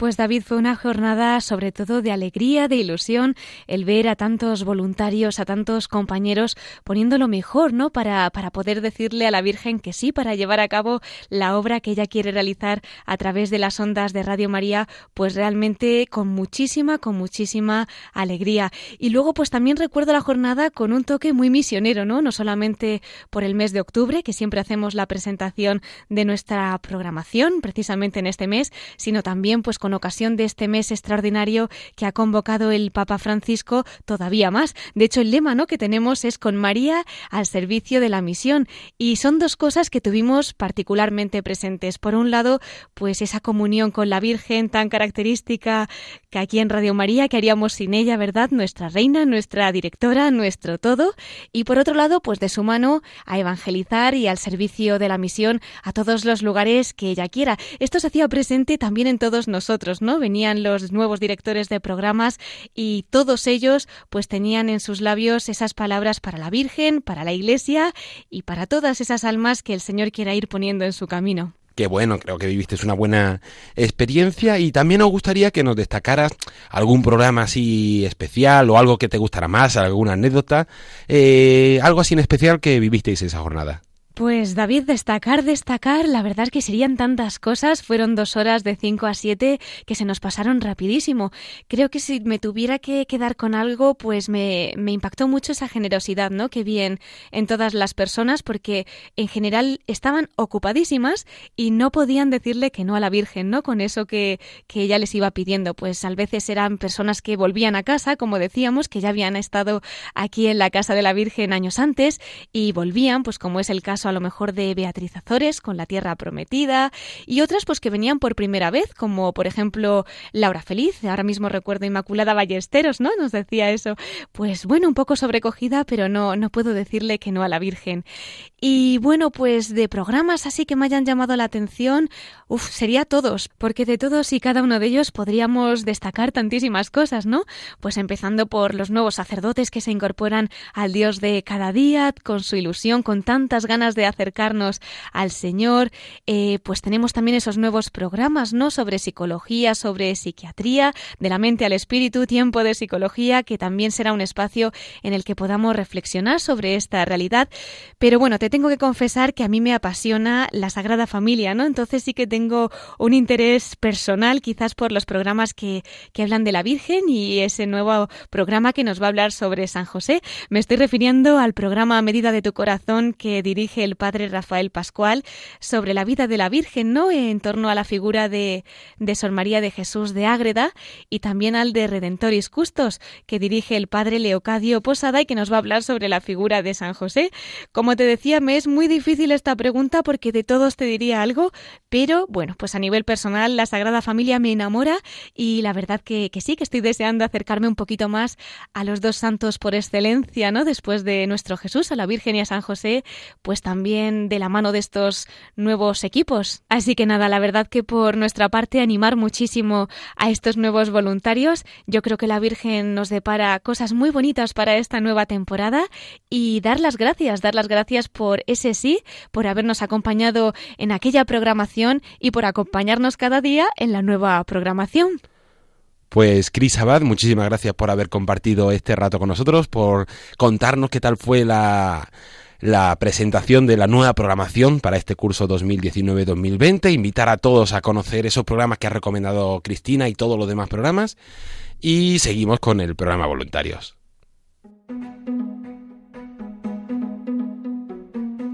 Pues David, fue una jornada sobre todo de alegría, de ilusión, el ver a tantos voluntarios, a tantos compañeros poniendo lo mejor, ¿no? Para, para poder decirle a la Virgen que sí, para llevar a cabo la obra que ella quiere realizar a través de las ondas de Radio María, pues realmente con muchísima, con muchísima alegría. Y luego, pues también recuerdo la jornada con un toque muy misionero, ¿no? No solamente por el mes de octubre, que siempre hacemos la presentación de nuestra programación, precisamente en este mes, sino también pues con ocasión de este mes extraordinario que ha convocado el Papa Francisco todavía más. De hecho, el lema ¿no? que tenemos es con María al servicio de la misión. Y son dos cosas que tuvimos particularmente presentes. Por un lado, pues esa comunión con la Virgen tan característica que aquí en Radio María, que haríamos sin ella, ¿verdad? Nuestra reina, nuestra directora, nuestro todo. Y por otro lado, pues de su mano a evangelizar y al servicio de la misión a todos los lugares que ella quiera. Esto se hacía presente también en todos nosotros ¿no? Venían los nuevos directores de programas y todos ellos pues tenían en sus labios esas palabras para la Virgen, para la Iglesia y para todas esas almas que el Señor quiera ir poniendo en su camino. Qué bueno, creo que viviste una buena experiencia y también nos gustaría que nos destacaras algún programa así especial o algo que te gustara más, alguna anécdota, eh, algo así en especial que vivisteis esa jornada. Pues David, destacar, destacar, la verdad es que serían tantas cosas, fueron dos horas de 5 a 7 que se nos pasaron rapidísimo. Creo que si me tuviera que quedar con algo, pues me, me impactó mucho esa generosidad, ¿no? Que vi en, en todas las personas, porque en general estaban ocupadísimas y no podían decirle que no a la Virgen, ¿no? Con eso que, que ella les iba pidiendo. Pues a veces eran personas que volvían a casa, como decíamos, que ya habían estado aquí en la casa de la Virgen años antes y volvían, pues como es el caso a lo mejor de Beatriz Azores con La Tierra Prometida y otras pues que venían por primera vez, como por ejemplo Laura Feliz, ahora mismo recuerdo Inmaculada Ballesteros, ¿no? Nos decía eso. Pues bueno, un poco sobrecogida, pero no, no puedo decirle que no a la Virgen. Y bueno, pues de programas así que me hayan llamado la atención, uff, sería todos, porque de todos y cada uno de ellos podríamos destacar tantísimas cosas, ¿no? Pues empezando por los nuevos sacerdotes que se incorporan al Dios de cada día, con su ilusión, con tantas ganas de acercarnos al Señor, eh, pues tenemos también esos nuevos programas, ¿no? Sobre psicología, sobre psiquiatría, de la mente al espíritu, tiempo de psicología, que también será un espacio en el que podamos reflexionar sobre esta realidad. Pero bueno, te tengo que confesar que a mí me apasiona la Sagrada Familia, ¿no? Entonces sí que tengo un interés personal, quizás por los programas que, que hablan de la Virgen y ese nuevo programa que nos va a hablar sobre San José. Me estoy refiriendo al programa Medida de tu Corazón que dirige el padre Rafael Pascual sobre la vida de la Virgen, ¿no? En torno a la figura de, de Sor María de Jesús de Ágreda y también al de Redentoris Custos que dirige el padre Leocadio Posada y que nos va a hablar sobre la figura de San José. Como te decía, me es muy difícil esta pregunta porque de todos te diría algo, pero bueno, pues a nivel personal la Sagrada Familia me enamora y la verdad que, que sí, que estoy deseando acercarme un poquito más a los dos santos por excelencia, ¿no? Después de nuestro Jesús, a la Virgen y a San José, pues también de la mano de estos nuevos equipos. Así que nada, la verdad que por nuestra parte animar muchísimo a estos nuevos voluntarios. Yo creo que la Virgen nos depara cosas muy bonitas para esta nueva temporada y dar las gracias, dar las gracias por ese sí, por habernos acompañado en aquella programación y por acompañarnos cada día en la nueva programación. Pues Cris Abad, muchísimas gracias por haber compartido este rato con nosotros, por contarnos qué tal fue la, la presentación de la nueva programación para este curso 2019-2020, invitar a todos a conocer esos programas que ha recomendado Cristina y todos los demás programas y seguimos con el programa Voluntarios.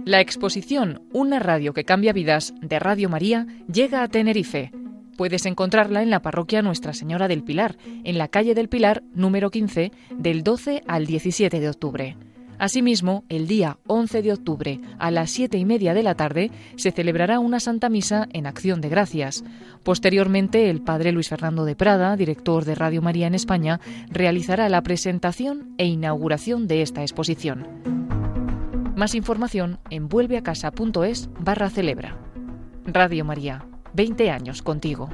La exposición Una radio que cambia vidas de Radio María llega a Tenerife. Puedes encontrarla en la parroquia Nuestra Señora del Pilar, en la calle del Pilar número 15, del 12 al 17 de octubre. Asimismo, el día 11 de octubre a las 7 y media de la tarde se celebrará una Santa Misa en acción de gracias. Posteriormente, el padre Luis Fernando de Prada, director de Radio María en España, realizará la presentación e inauguración de esta exposición. Más información en vuelveacasa.es barra celebra. Radio María, 20 años contigo.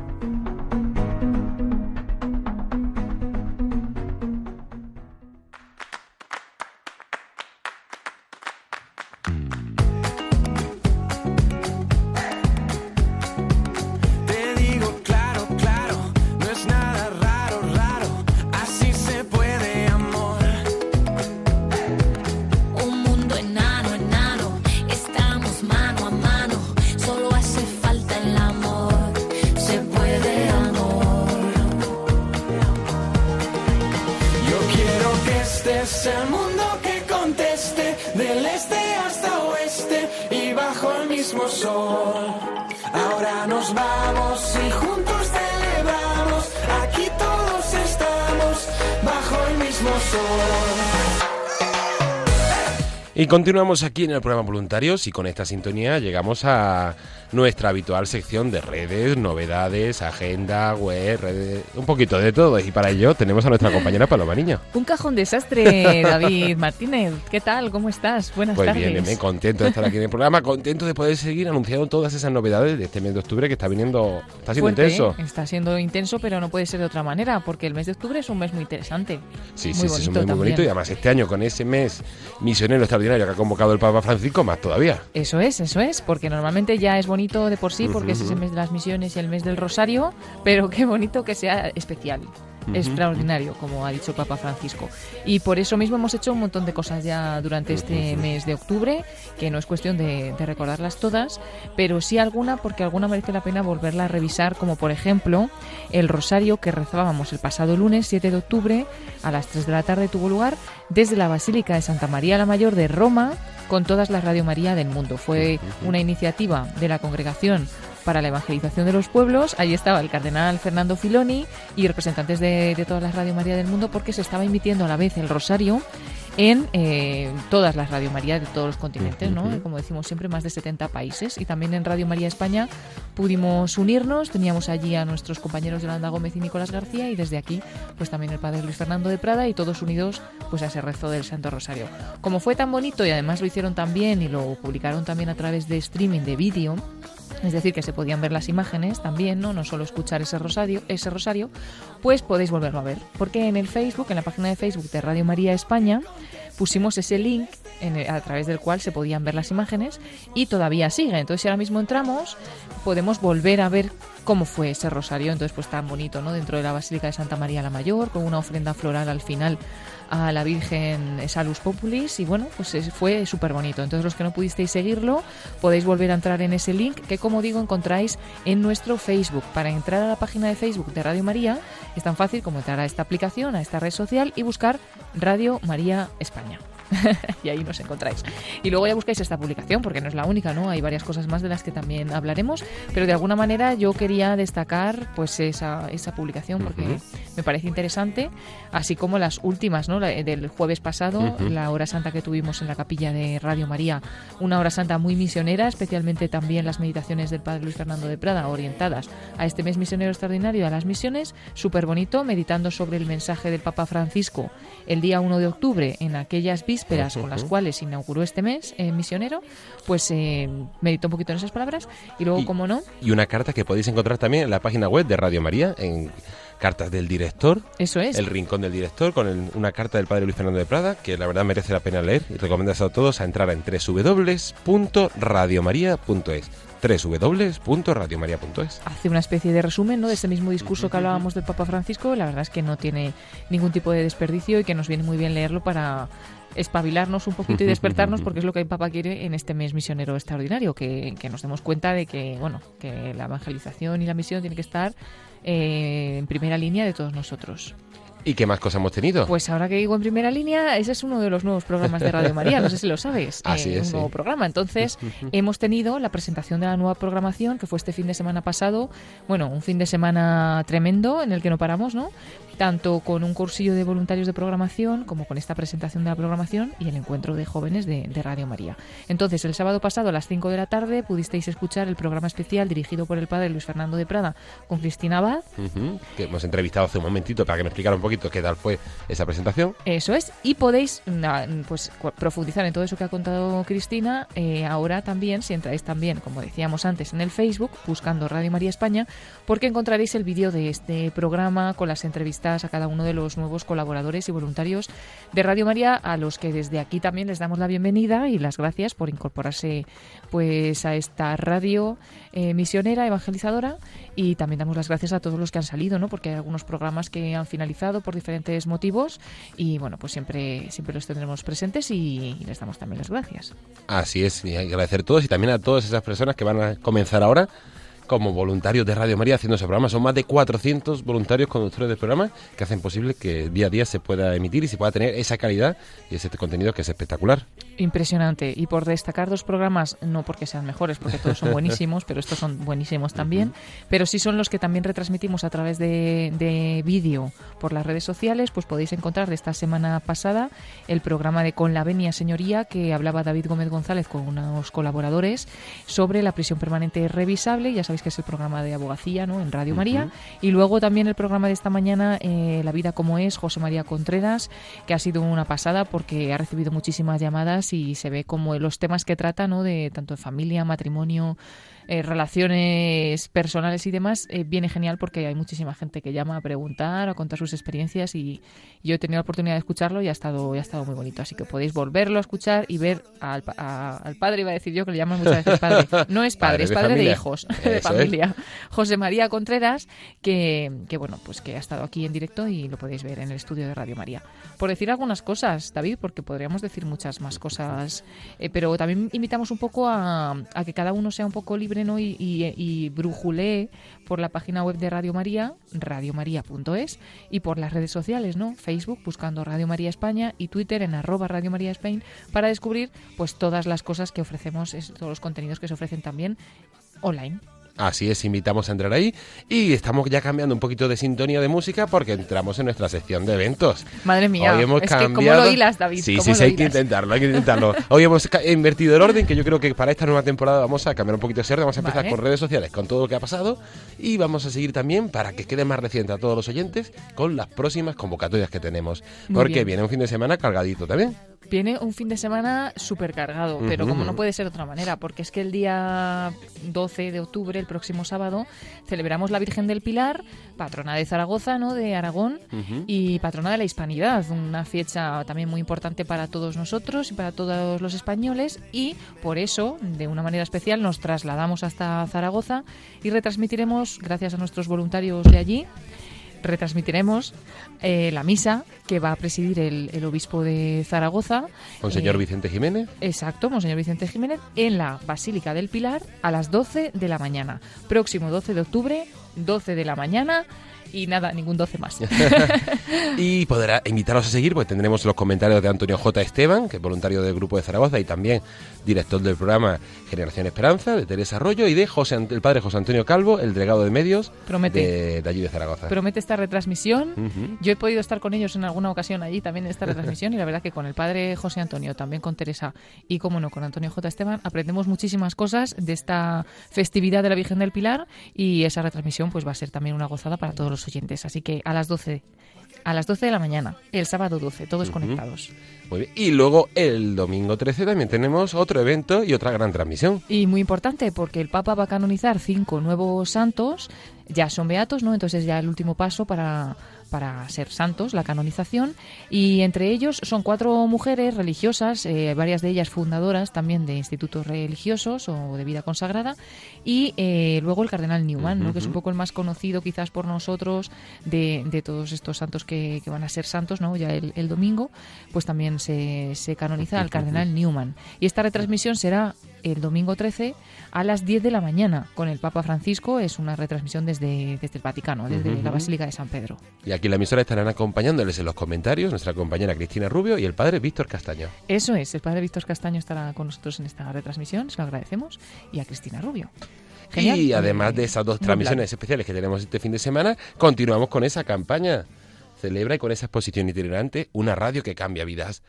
Continuamos aquí en el programa Voluntarios y con esta sintonía llegamos a nuestra habitual sección de redes, novedades, agenda, web, redes, un poquito de todo. Y para ello tenemos a nuestra compañera Paloma Niño. Un cajón desastre, David Martínez. ¿Qué tal? ¿Cómo estás? Buenas Pues tardes. bien, bien, contento de estar aquí en el programa, contento de poder seguir anunciando todas esas novedades de este mes de octubre que está viniendo, está siendo Fuerte, intenso. ¿eh? Está siendo intenso, pero no puede ser de otra manera, porque el mes de octubre es un mes muy interesante. Sí, muy sí, sí, es un mes muy bonito y además este año con ese mes misionero extraordinario que ha convocado el Papa Francisco, más todavía. Eso es, eso es, porque normalmente ya es bonito de por sí, porque es ese Ujú. mes de las misiones y el mes del rosario, pero qué bonito que sea especial. Extraordinario, como ha dicho Papa Francisco. Y por eso mismo hemos hecho un montón de cosas ya durante este mes de octubre, que no es cuestión de, de recordarlas todas, pero sí alguna, porque alguna merece la pena volverla a revisar, como por ejemplo el rosario que rezábamos el pasado lunes 7 de octubre a las 3 de la tarde tuvo lugar desde la Basílica de Santa María la Mayor de Roma con todas las Radio María del mundo. Fue una iniciativa de la congregación para la evangelización de los pueblos. Allí estaba el cardenal Fernando Filoni y representantes de, de todas las Radio María del mundo porque se estaba emitiendo a la vez el rosario en eh, todas las Radio María de todos los continentes, ¿no? Como decimos siempre, más de 70 países. Y también en Radio María España pudimos unirnos, teníamos allí a nuestros compañeros Yolanda Gómez y Nicolás García y desde aquí pues también el padre Luis Fernando de Prada y todos unidos pues a ese rezo del Santo Rosario. Como fue tan bonito y además lo hicieron también y lo publicaron también a través de streaming de vídeo, es decir, que se podían ver las imágenes también, ¿no? No solo escuchar ese rosario, ese rosario, pues podéis volverlo a ver. Porque en el Facebook, en la página de Facebook de Radio María España, pusimos ese link a través del cual se podían ver las imágenes y todavía sigue. Entonces, si ahora mismo entramos, podemos volver a ver cómo fue ese rosario. Entonces, pues tan bonito, ¿no? Dentro de la Basílica de Santa María la Mayor, con una ofrenda floral al final a la Virgen Salus Populis y bueno, pues fue súper bonito. Entonces los que no pudisteis seguirlo podéis volver a entrar en ese link que como digo encontráis en nuestro Facebook. Para entrar a la página de Facebook de Radio María es tan fácil como entrar a esta aplicación, a esta red social y buscar Radio María España. y ahí nos encontráis. Y luego ya buscáis esta publicación, porque no es la única, ¿no? Hay varias cosas más de las que también hablaremos, pero de alguna manera yo quería destacar pues esa, esa publicación porque me parece interesante, así como las últimas, ¿no? del jueves pasado, la hora santa que tuvimos en la capilla de Radio María, una hora santa muy misionera, especialmente también las meditaciones del Padre Luis Fernando de Prada, orientadas a este mes misionero extraordinario, a las misiones, súper bonito, meditando sobre el mensaje del Papa Francisco el día 1 de octubre en aquellas vísperas con las cuales inauguró este mes eh, misionero, pues eh, meditó un poquito en esas palabras y luego, como no... Y una carta que podéis encontrar también en la página web de Radio María, en cartas del director. Eso es. El rincón del director, con una carta del padre Luis Fernando de Prada, que la verdad merece la pena leer y recomiendas a todos a entrar en www.radiomaria.es www.radiomaria.es. Hace una especie de resumen ¿no? de ese mismo discurso que hablábamos del Papa Francisco. La verdad es que no tiene ningún tipo de desperdicio y que nos viene muy bien leerlo para espabilarnos un poquito y despertarnos porque es lo que el Papa quiere en este mes misionero extraordinario, que, nos demos cuenta de que, bueno, que la evangelización y la misión tiene que estar eh, en primera línea de todos nosotros. ¿Y qué más cosas hemos tenido? Pues ahora que digo en primera línea, ese es uno de los nuevos programas de Radio María, no sé si lo sabes. Así eh, es. Un nuevo programa. Entonces, hemos tenido la presentación de la nueva programación, que fue este fin de semana pasado. Bueno, un fin de semana tremendo en el que no paramos, ¿no? Tanto con un cursillo de voluntarios de programación como con esta presentación de la programación y el encuentro de jóvenes de, Radio María. Entonces, el sábado pasado a las 5 de la tarde pudisteis escuchar el programa especial dirigido por el padre Luis Fernando de Prada con Cristina Abad. que hemos entrevistado hace un momentito para que me explicara un poquito qué tal fue esa presentación. Eso es, y podéis pues profundizar en todo eso que ha contado Cristina eh, ahora también, si entráis también, como decíamos antes, en el Facebook, buscando Radio María España, porque encontraréis el vídeo de este programa con las entrevistas a cada uno de los nuevos colaboradores y voluntarios de Radio María, a los que desde aquí también les damos la bienvenida y las gracias por incorporarse pues a esta radio eh, misionera, evangelizadora, y también damos las gracias a todos los que han salido, ¿no? Porque hay algunos programas que han finalizado por diferentes motivos y bueno, pues siempre, siempre los tendremos presentes y, les damos también las gracias. Así es, y agradecer a todos y también a todas esas personas que van a comenzar ahora como voluntarios de Radio María haciendo ese programa. Son más de 400 voluntarios conductores del programa que hacen posible que día a día se pueda emitir y se pueda tener esa calidad y ese contenido que es espectacular. Impresionante. Y por destacar dos programas, no porque sean mejores, porque todos son buenísimos, pero estos son buenísimos también, pero sí son los que también retransmitimos a través de, de vídeo por las redes sociales, pues podéis encontrar de esta semana pasada el programa de Con la Venia Señoría que hablaba David Gómez González con unos colaboradores sobre la prisión permanente revisable. Ya sabéis que es el programa de abogacía ¿no? en Radio María. Y luego también el programa de esta mañana, eh, La vida como es, José María Contreras, que ha sido una pasada porque ha recibido muchísimas llamadas y se ve como los temas que trata, ¿no? de tanto de familia, matrimonio, eh, relaciones personales y demás, eh, viene genial porque hay muchísima gente que llama a preguntar, a contar sus experiencias y yo he tenido la oportunidad de escucharlo y ha estado, ha estado muy bonito. Así que podéis volverlo a escuchar y ver al, al padre, iba a decir yo que le llaman muchas veces padre. No es padre, es padre de hijos, de familia. José María Contreras, que, que bueno, pues que ha estado aquí en directo y lo podéis ver en el estudio de Radio María. Por decir algunas cosas, David, porque podríamos decir muchas más cosas, eh, pero también invitamos un poco a, a que cada uno sea un poco libre y, y, por la página web de Radio María, radiomaria.es, y por las redes sociales, ¿no? Facebook buscando Radio María España y Twitter en arroba Radio María España para descubrir pues todas las cosas que ofrecemos, todos los contenidos que se ofrecen también online. Así es, invitamos a entrar ahí y estamos ya cambiando un poquito de sintonía de música porque entramos en nuestra sección de eventos. Madre mía, Hoy hemos es que ¿cómo cambiado... lo hilas, David? Sí, ¿Cómo sí, sí, hay que intentarlo, hay que intentarlo. Hoy hemos invertido el orden, que yo creo que para esta nueva temporada vamos a cambiar un poquito ese orden, vamos a empezar Vale. con redes sociales, con todo lo que ha pasado y vamos a seguir también para que quede más reciente a todos los oyentes con las próximas convocatorias que tenemos. Muy porque bien. viene un fin de semana cargadito también. Viene un fin de semana súper cargado, pero como no puede ser de otra manera, porque es que el día 12 de octubre, el próximo sábado, celebramos la Virgen del Pilar, patrona de Zaragoza, ¿no? de Aragón, y patrona de la Hispanidad, una fecha también muy importante para todos nosotros y para todos los españoles, y por eso, de una manera especial, nos trasladamos hasta Zaragoza y retransmitiremos, gracias a nuestros voluntarios de allí, retransmitiremos eh, la misa que va a presidir el, el obispo de Zaragoza. Monseñor eh, Vicente Jiménez. Exacto, Monseñor Vicente Jiménez, en la Basílica del Pilar a las 12 de la mañana. Próximo 12 de octubre, 12 de la mañana y nada, ningún 12 más. y podrá invitarlos a seguir, pues tendremos los comentarios de Antonio J. Esteban, que es voluntario del Grupo de Zaragoza y también director del programa Generación Esperanza, de Teresa Arroyo, y de José, el padre José Antonio Calvo, el delegado de medios Promete. de, de allí de Zaragoza. Promete esta retransmisión. Yo he podido estar con ellos en alguna ocasión allí también en esta retransmisión y la verdad que con el padre José Antonio, también con Teresa y como no con Antonio J. Esteban, aprendemos muchísimas cosas de esta festividad de la Virgen del Pilar y esa retransmisión pues va a ser también una gozada para todos los oyentes. Así que a las 12 a las 12 de la mañana, el sábado 12, todos conectados. Muy bien. Y luego el domingo 13 también tenemos otro evento y otra gran transmisión. Y muy importante porque el Papa va a canonizar cinco nuevos santos, ya son beatos, ¿no? Entonces ya el último paso para, para ser santos, la canonización. Y entre ellos son cuatro mujeres religiosas, eh, varias de ellas fundadoras también de institutos religiosos o de vida consagrada. Y eh, luego el cardenal Newman, ¿no? que es un poco el más conocido quizás por nosotros de, de todos estos santos que, que van a ser santos, ¿no? Ya el, el domingo, pues también se, se canoniza al cardenal Newman. Y esta retransmisión será el domingo 13 a las 10 de la mañana con el Papa Francisco. Es una retransmisión desde, desde el Vaticano, desde Ujú. la Basílica de San Pedro. Y aquí en la emisora estarán acompañándoles en los comentarios nuestra compañera Cristina Rubio y el padre Víctor Castaño. Eso es, el Padre Víctor Castaño estará con nosotros en esta retransmisión, se lo agradecemos, y a Cristina Rubio. Genial. Y además de esas dos transmisiones especiales que tenemos este fin de semana, continuamos con esa campaña. Celebra y con esa exposición itinerante una radio que cambia vidas.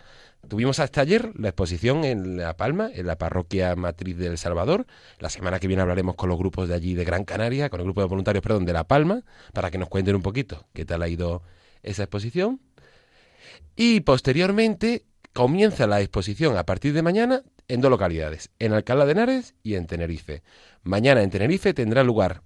Tuvimos hasta ayer la exposición en La Palma, en la parroquia matriz de El Salvador. La semana que viene hablaremos con los grupos de allí de Gran Canaria, con el grupo de voluntarios, perdón, de La Palma, para que nos cuenten un poquito qué tal ha ido esa exposición. Y posteriormente comienza la exposición a partir de mañana en dos localidades, en Alcalá de Henares y en Tenerife. Mañana en Tenerife tendrá lugar,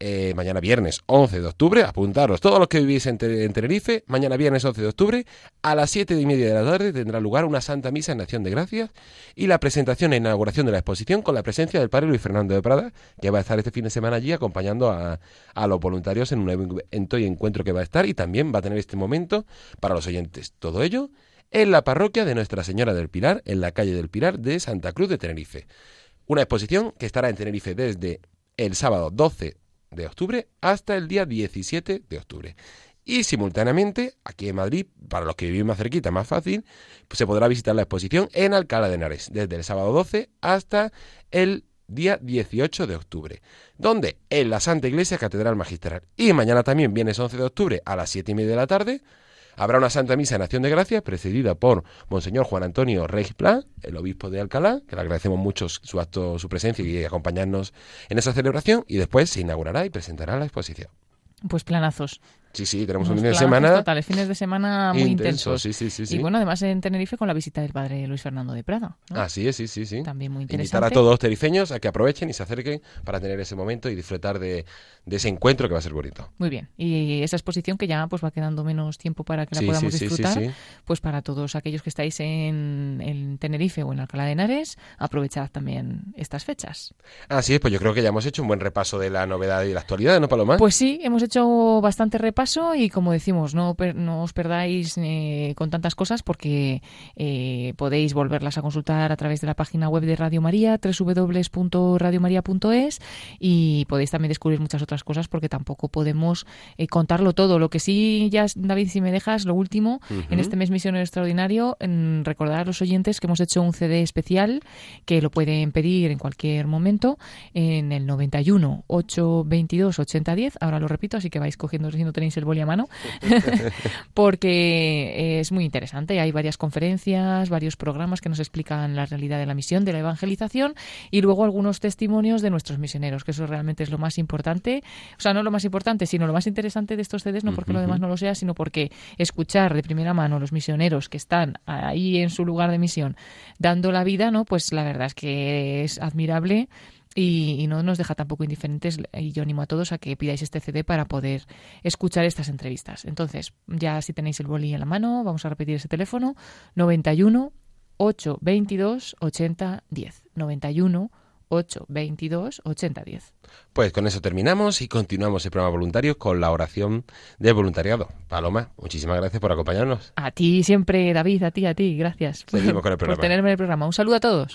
eh, mañana viernes 11 de octubre, apuntaros todos los que vivís en, Te- en Tenerife, mañana viernes 11 de octubre, a las 7 y media de la tarde tendrá lugar una Santa Misa en Acción de Gracias y la presentación e inauguración de la exposición con la presencia del padre Luis Fernando de Prada, que va a estar este fin de semana allí acompañando a, a los voluntarios en un evento y encuentro que va a estar y también va a tener este momento para los oyentes. Todo ello en la parroquia de Nuestra Señora del Pilar, en la calle del Pilar de Santa Cruz de Tenerife. Una exposición que estará en Tenerife desde el sábado 12 de octubre hasta el día 17 de octubre. Y simultáneamente, aquí en Madrid, para los que vivís más cerquita, más fácil, pues se podrá visitar la exposición en Alcalá de Henares, desde el sábado 12 hasta el día 18 de octubre. ¿Dónde? En la Santa Iglesia Catedral Magistral. Y mañana también, viernes 11 de octubre, a las 7 y media de la tarde, Habrá una Santa Misa en Acción de Gracias precedida por Monseñor Juan Antonio Reis Pla, el obispo de Alcalá, que le agradecemos mucho su acto, su presencia y acompañarnos en esa celebración, y después se inaugurará y presentará la exposición. Pues planazos. Sí, sí, tenemos Unos un fin de semana. Totales, fines de semana muy intenso, intensos. sí, sí, sí, sí. Y bueno, además en Tenerife con la visita del padre Luis Fernando de Prada. ¿no? Así es, sí, sí, sí. También muy Invitar interesante. a todos los terifeños a que aprovechen y se acerquen para tener ese momento y disfrutar de, de ese encuentro que va a ser bonito. Muy bien. Y esa exposición que ya pues va quedando menos tiempo para que la Sí, podamos sí, sí, sí, disfrutar, sí. pues para todos aquellos que estáis en, en Tenerife o en Alcalá de Henares, aprovechad también estas fechas. Así es, pues yo creo que ya hemos hecho un buen repaso de la novedad y la actualidad, ¿no, Paloma? Pues sí, hemos hecho bastante repaso repaso y como decimos, no, no os perdáis eh, con tantas cosas porque eh, podéis volverlas a consultar a través de la página web de Radio María, www.radiomaria.es y podéis también descubrir muchas otras cosas porque tampoco podemos eh, contarlo todo. Lo que sí, ya, David, si me dejas, lo último, en este mes misionero extraordinario, en recordar a los oyentes que hemos hecho un CD especial que lo pueden pedir en cualquier momento en el 91 822 8010. Ahora lo repito, así que vais cogiendo si no tenéis el boli a mano, porque es muy interesante. Hay varias conferencias, varios programas que nos explican la realidad de la misión, de la evangelización y luego algunos testimonios de nuestros misioneros, que eso realmente es lo más importante. O sea, no lo más importante, sino lo más interesante de estos CDs, no porque lo demás no lo sea, sino porque escuchar de primera mano a los misioneros que están ahí en su lugar de misión dando la vida, ¿no? Pues la verdad es que es admirable y, y no nos deja tampoco indiferentes y yo animo a todos a que pidáis este CD para poder escuchar estas entrevistas. Entonces, ya si tenéis el boli en la mano, vamos a repetir ese teléfono 91 822 80 10 91 822 80 10 Pues con eso terminamos y continuamos el programa voluntario con la oración de voluntariado. Paloma, muchísimas gracias por acompañarnos. A ti siempre, David, a ti, a ti, gracias por, Seguimos con el por programa. tenerme en el programa. Un saludo a todos.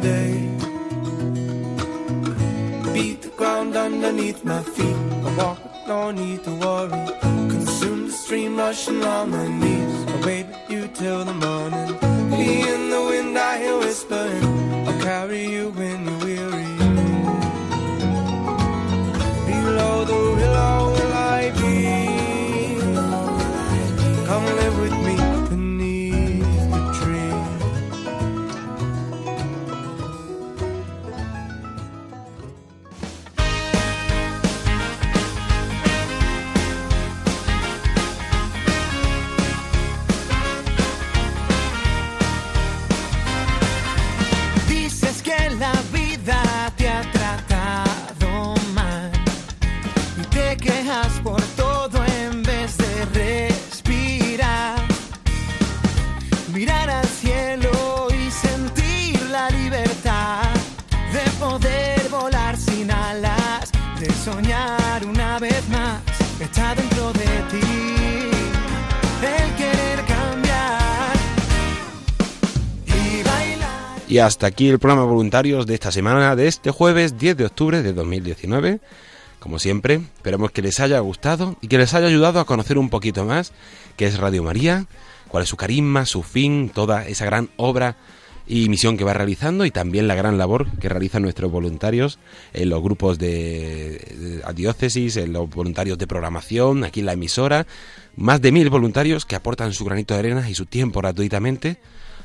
Day. Beat the ground underneath my feet. I walk no need to worry. Consume the stream rushing round my knees. I'll wait with you till the morning. Me in the wind, I hear whispering. I'll carry you Y hasta aquí el programa voluntarios de esta semana, de este jueves 10 de octubre de 2019. Como siempre, esperemos que les haya gustado y que les haya ayudado a conocer un poquito más qué es Radio María, cuál es su carisma, su fin, toda esa gran obra y misión que va realizando y también la gran labor que realizan nuestros voluntarios en los grupos de diócesis, en los voluntarios de programación, aquí en la emisora. Más de mil voluntarios que aportan su granito de arena y su tiempo gratuitamente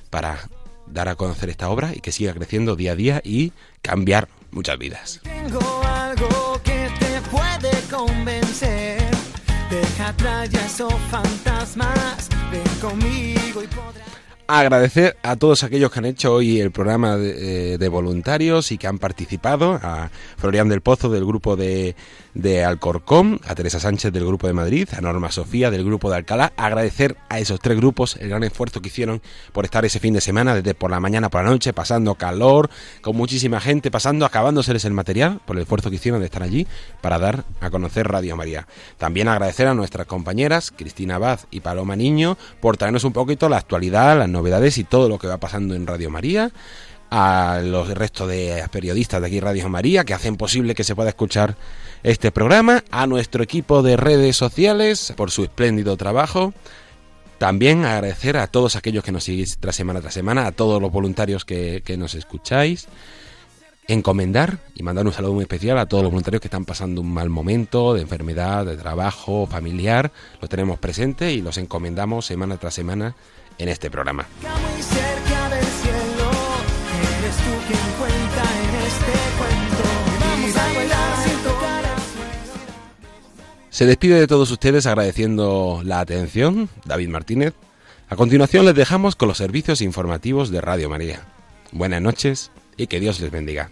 para dar a conocer esta obra y que siga creciendo día a día y cambiar muchas vidas. Tengo algo que te puede convencer. Deja atrás ya esos fantasmas. Ven conmigo y podrás. Agradecer a todos aquellos que han hecho hoy el programa de, eh, de voluntarios y que han participado, a Florian del Pozo del grupo de, de Alcorcón, a Teresa Sánchez del grupo de Madrid, a Norma Sofía del grupo de Alcalá. Agradecer a esos tres grupos el gran esfuerzo que hicieron por estar ese fin de semana, desde por la mañana por la noche, pasando calor, con muchísima gente, pasando, acabándoseles el material, por el esfuerzo que hicieron de estar allí para dar a conocer Radio María. También agradecer a nuestras compañeras, Cristina Abad y Paloma Niño, por traernos un poquito la actualidad, las novedades y todo lo que va pasando en Radio María a los restos de periodistas de aquí Radio María que hacen posible que se pueda escuchar este programa, a nuestro equipo de redes sociales por su espléndido trabajo. También agradecer a todos aquellos que nos seguís tras semana tras semana, a todos los voluntarios que, que nos escucháis encomendar y mandar un saludo muy especial a todos los voluntarios que están pasando un mal momento de enfermedad, de trabajo, familiar. Lo tenemos presente y los encomendamos semana tras semana en este programa. Se despide de todos ustedes agradeciendo la atención, David Martínez. A continuación les dejamos con los servicios informativos de Radio María. Buenas noches y que Dios les bendiga.